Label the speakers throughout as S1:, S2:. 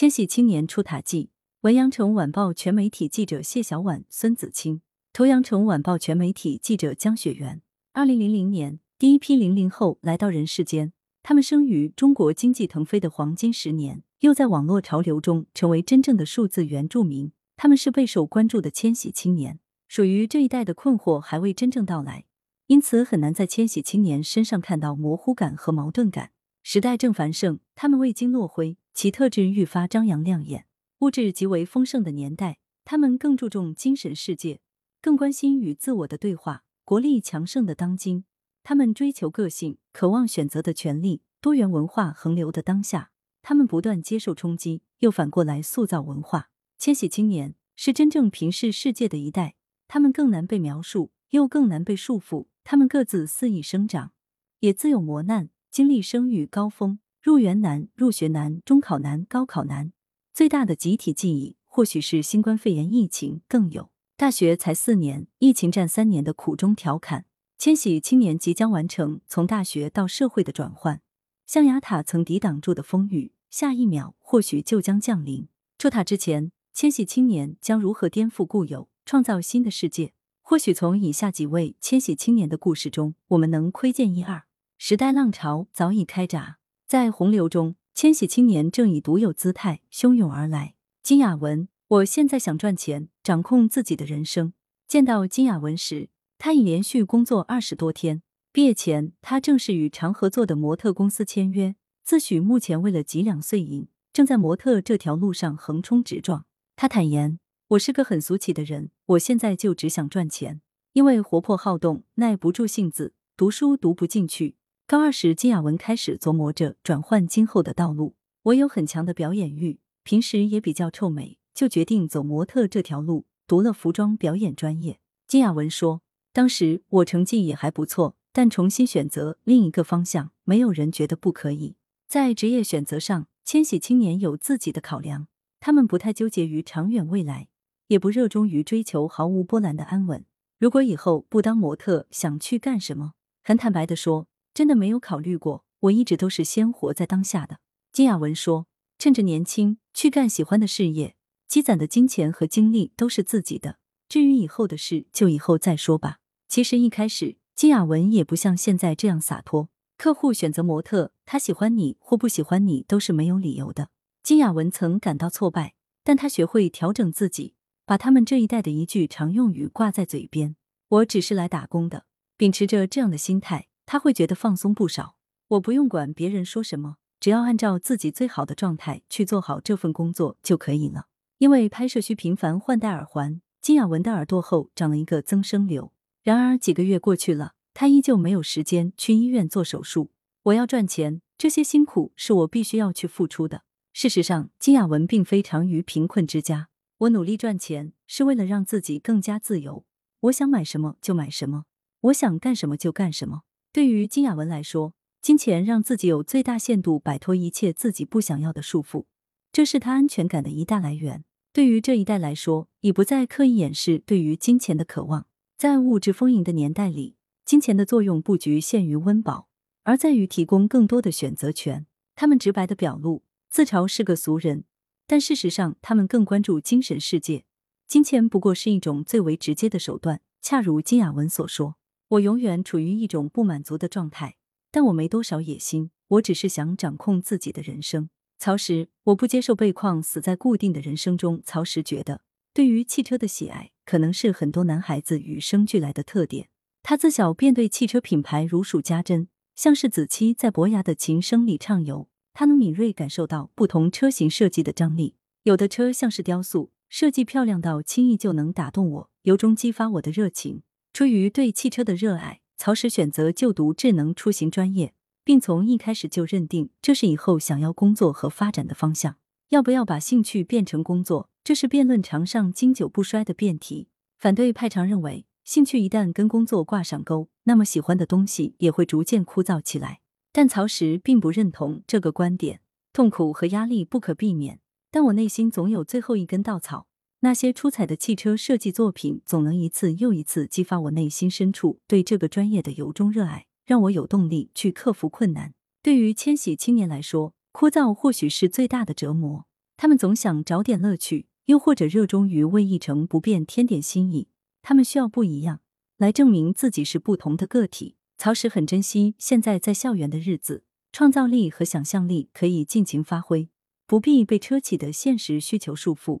S1: 千禧青年出塔记，文阳城晚报全媒体记者谢小婉、孙子清，图阳城晚报全媒体记者江雪媛。二零零零年，第一批零零后来到人世间，他们生于中国经济腾飞的黄金十年，又在网络潮流中成为真正的数字原住民。他们是备受关注的千禧青年，属于这一代的困惑还未真正到来，因此很难在千禧青年身上看到模糊感和矛盾感。时代正繁盛，他们未经落灰。其特质愈发张扬亮眼，物质极为丰盛的年代，他们更注重精神世界，更关心与自我的对话。国力强盛的当今，他们追求个性，渴望选择的权利。多元文化横流的当下，他们不断接受冲击，又反过来塑造文化。千禧青年是真正平视世界的一代，他们更难被描述，又更难被束缚。他们各自肆意生长，也自有磨难，经历生育高峰。入园难、入学难、中考难、高考难，最大的集体记忆或许是新冠肺炎疫情，更有大学才四年，疫情占三年的苦中调侃。千禧青年即将完成从大学到社会的转换，象牙塔曾抵挡住的风雨，下一秒或许就将降临。出塔之前，千禧青年将如何颠覆固有，创造新的世界？或许从以下几位千禧青年的故事中，我们能窥见一二。时代浪潮早已开闸。在洪流中，千禧青年正以独有姿态汹涌而来。金雅文，我现在想赚钱，掌控自己的人生。见到金雅文时，他已连续工作二十多天。毕业前，他正是与常合作的模特公司签约，自诩目前为了几两碎银，正在模特这条路上横冲直撞。他坦言：“我是个很俗气的人，我现在就只想赚钱，因为活泼好动，耐不住性子，读书读不进去。”高二时，金雅文开始琢磨着转换今后的道路。我有很强的表演欲，平时也比较臭美，就决定走模特这条路，读了服装表演专业。金雅文说：“当时我成绩也还不错，但重新选择另一个方向，没有人觉得不可以。”在职业选择上，千禧青年有自己的考量，他们不太纠结于长远未来，也不热衷于追求毫无波澜的安稳。如果以后不当模特，想去干什么？很坦白的说。真的没有考虑过，我一直都是先活在当下的。金雅文说：“趁着年轻去干喜欢的事业，积攒的金钱和精力都是自己的。至于以后的事，就以后再说吧。”其实一开始，金雅文也不像现在这样洒脱。客户选择模特，他喜欢你或不喜欢你都是没有理由的。金雅文曾感到挫败，但他学会调整自己，把他们这一代的一句常用语挂在嘴边：“我只是来打工的。”秉持着这样的心态。他会觉得放松不少。我不用管别人说什么，只要按照自己最好的状态去做好这份工作就可以了。因为拍摄需频繁换戴耳环，金雅文的耳朵后长了一个增生瘤。然而几个月过去了，她依旧没有时间去医院做手术。我要赚钱，这些辛苦是我必须要去付出的。事实上，金雅文并非长于贫困之家。我努力赚钱是为了让自己更加自由。我想买什么就买什么，我想干什么就干什么。对于金雅文来说，金钱让自己有最大限度摆脱一切自己不想要的束缚，这是他安全感的一大来源。对于这一代来说，已不再刻意掩饰对于金钱的渴望。在物质丰盈的年代里，金钱的作用不局限于温饱，而在于提供更多的选择权。他们直白的表露，自嘲是个俗人，但事实上，他们更关注精神世界。金钱不过是一种最为直接的手段，恰如金雅文所说。我永远处于一种不满足的状态，但我没多少野心，我只是想掌控自己的人生。曹石，我不接受被框死在固定的人生中。曹石觉得，对于汽车的喜爱，可能是很多男孩子与生俱来的特点。他自小便对汽车品牌如数家珍，像是子期在伯牙的琴声里畅游，他能敏锐感受到不同车型设计的张力。有的车像是雕塑，设计漂亮到轻易就能打动我，由衷激发我的热情。出于对汽车的热爱，曹石选择就读智能出行专业，并从一开始就认定这是以后想要工作和发展的方向。要不要把兴趣变成工作，这是辩论场上经久不衰的辩题。反对派常认为，兴趣一旦跟工作挂上钩，那么喜欢的东西也会逐渐枯燥起来。但曹石并不认同这个观点。痛苦和压力不可避免，但我内心总有最后一根稻草。那些出彩的汽车设计作品，总能一次又一次激发我内心深处对这个专业的由衷热爱，让我有动力去克服困难。对于千禧青年来说，枯燥或许是最大的折磨，他们总想找点乐趣，又或者热衷于为一成不变添点新意。他们需要不一样，来证明自己是不同的个体。曹石很珍惜现在在校园的日子，创造力和想象力可以尽情发挥，不必被车企的现实需求束缚，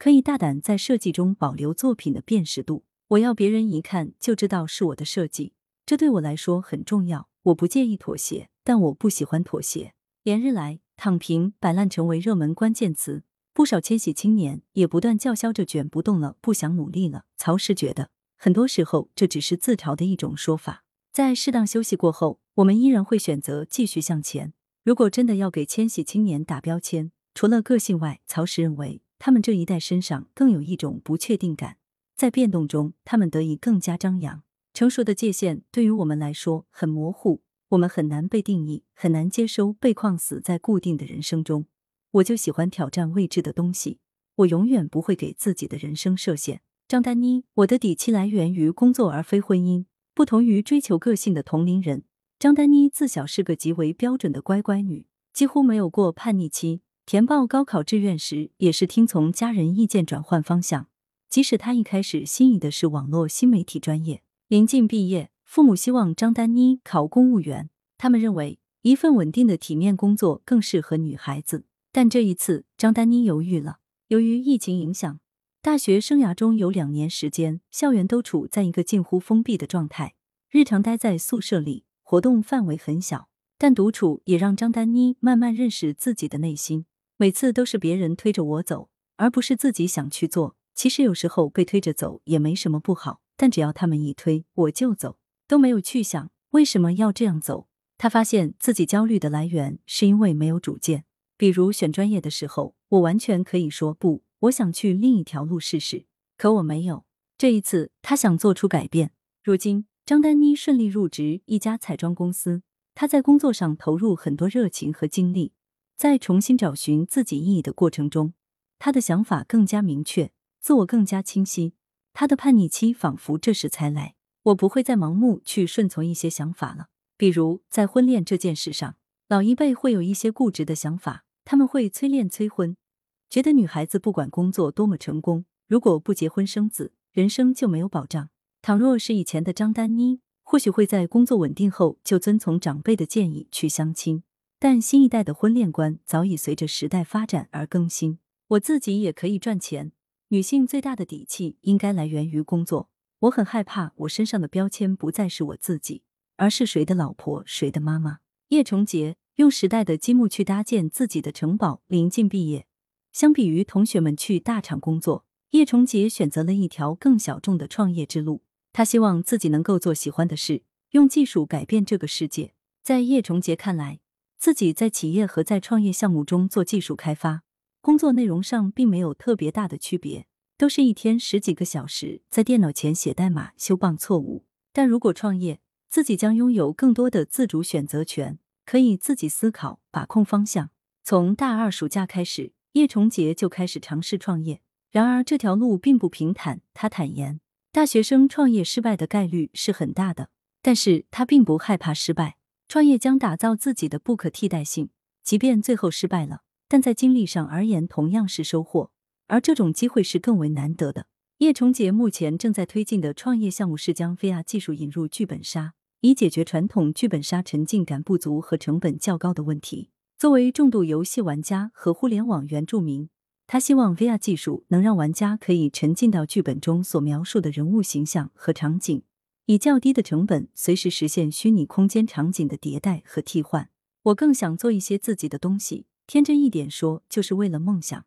S1: 可以大胆在设计中保留作品的辨识度。我要别人一看就知道是我的设计，这对我来说很重要。我不介意妥协，但我不喜欢妥协。连日来，躺平、摆烂成为热门关键词，不少千禧青年也不断叫嚣着卷不动了，不想努力了。曹石觉得，很多时候这只是自嘲的一种说法。在适当休息过后，我们依然会选择继续向前。如果真的要给千禧青年打标签，除了个性外，曹石认为他们这一代身上更有一种不确定感。在变动中，他们得以更加张扬。成熟的界限对于我们来说很模糊，我们很难被定义，很难接收被框死在固定的人生中。我就喜欢挑战未知的东西，我永远不会给自己的人生设限。张丹妮，我的底气来源于工作而非婚姻。不同于追求个性的同龄人，张丹妮自小是个极为标准的乖乖女，几乎没有过叛逆期。填报高考志愿时，也是听从家人意见转换方向。即使他一开始心仪的是网络新媒体专业，临近毕业，父母希望张丹妮考公务员。他们认为一份稳定的体面工作更适合女孩子。但这一次，张丹妮犹豫了。由于疫情影响，大学生涯中有两年时间，校园都处在一个近乎封闭的状态，日常待在宿舍里，活动范围很小。但独处也让张丹妮慢慢认识自己的内心。每次都是别人推着我走，而不是自己想去做。其实有时候被推着走也没什么不好，但只要他们一推我就走，都没有去想为什么要这样走。他发现自己焦虑的来源是因为没有主见。比如选专业的时候，我完全可以说不，我想去另一条路试试，可我没有。这一次，他想做出改变。如今，张丹妮顺利入职一家彩妆公司，她在工作上投入很多热情和精力，在重新找寻自己意义的过程中，她的想法更加明确。自我更加清晰，他的叛逆期仿佛这时才来。我不会再盲目去顺从一些想法了，比如在婚恋这件事上，老一辈会有一些固执的想法，他们会催恋催婚，觉得女孩子不管工作多么成功，如果不结婚生子，人生就没有保障。倘若是以前的张丹妮，或许会在工作稳定后就遵从长辈的建议去相亲，但新一代的婚恋观早已随着时代发展而更新。我自己也可以赚钱。女性最大的底气应该来源于工作。我很害怕，我身上的标签不再是我自己，而是谁的老婆，谁的妈妈。叶崇杰用时代的积木去搭建自己的城堡。临近毕业，相比于同学们去大厂工作，叶崇杰选择了一条更小众的创业之路。他希望自己能够做喜欢的事，用技术改变这个世界。在叶崇杰看来，自己在企业和在创业项目中做技术开发。工作内容上并没有特别大的区别，都是一天十几个小时在电脑前写代码修棒错误。但如果创业，自己将拥有更多的自主选择权，可以自己思考、把控方向。从大二暑假开始，叶崇杰就开始尝试创业。然而这条路并不平坦。他坦言，大学生创业失败的概率是很大的，但是他并不害怕失败。创业将打造自己的不可替代性，即便最后失败了。但在经历上而言，同样是收获，而这种机会是更为难得的。叶崇杰目前正在推进的创业项目是将 VR 技术引入剧本杀，以解决传统剧本杀沉浸感不足和成本较高的问题。作为重度游戏玩家和互联网原住民，他希望 VR 技术能让玩家可以沉浸到剧本中所描述的人物形象和场景，以较低的成本随时实现虚拟空间场景的迭代和替换。我更想做一些自己的东西。天真一点说，就是为了梦想，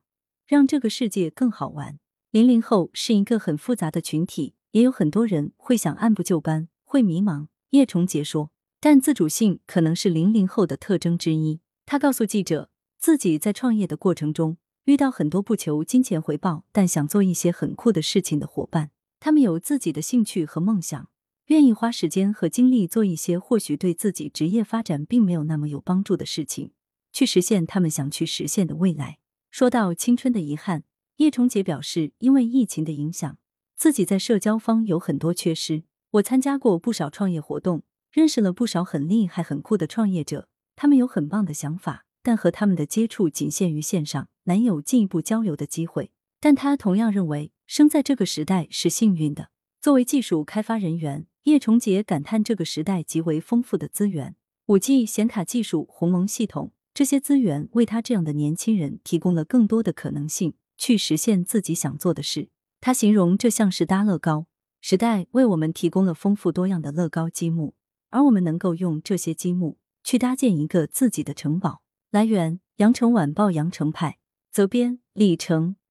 S1: 让这个世界更好玩。零零后是一个很复杂的群体，也有很多人会想按部就班，会迷茫。叶崇杰说，但自主性可能是零零后的特征之一。他告诉记者，自己在创业的过程中遇到很多不求金钱回报，但想做一些很酷的事情的伙伴。他们有自己的兴趣和梦想，愿意花时间和精力做一些或许对自己职业发展并没有那么有帮助的事情。去实现他们想去实现的未来。说到青春的遗憾，叶崇杰表示，因为疫情的影响，自己在社交方有很多缺失。我参加过不少创业活动，认识了不少很厉害、很酷的创业者，他们有很棒的想法，但和他们的接触仅限于线上，难有进一步交流的机会。但他同样认为，生在这个时代是幸运的。作为技术开发人员，叶崇杰感叹这个时代极为丰富的资源，五 G 显卡技术、鸿蒙系统这些资源为他这样的年轻人提供了更多的可能性，去实现自己想做的事。他形容这像是搭乐高，时代为我们提供了丰富多样的乐高积木，而我们能够用这些积木去搭建一个自己的城堡。来源：羊城晚报羊城派，责编：李成。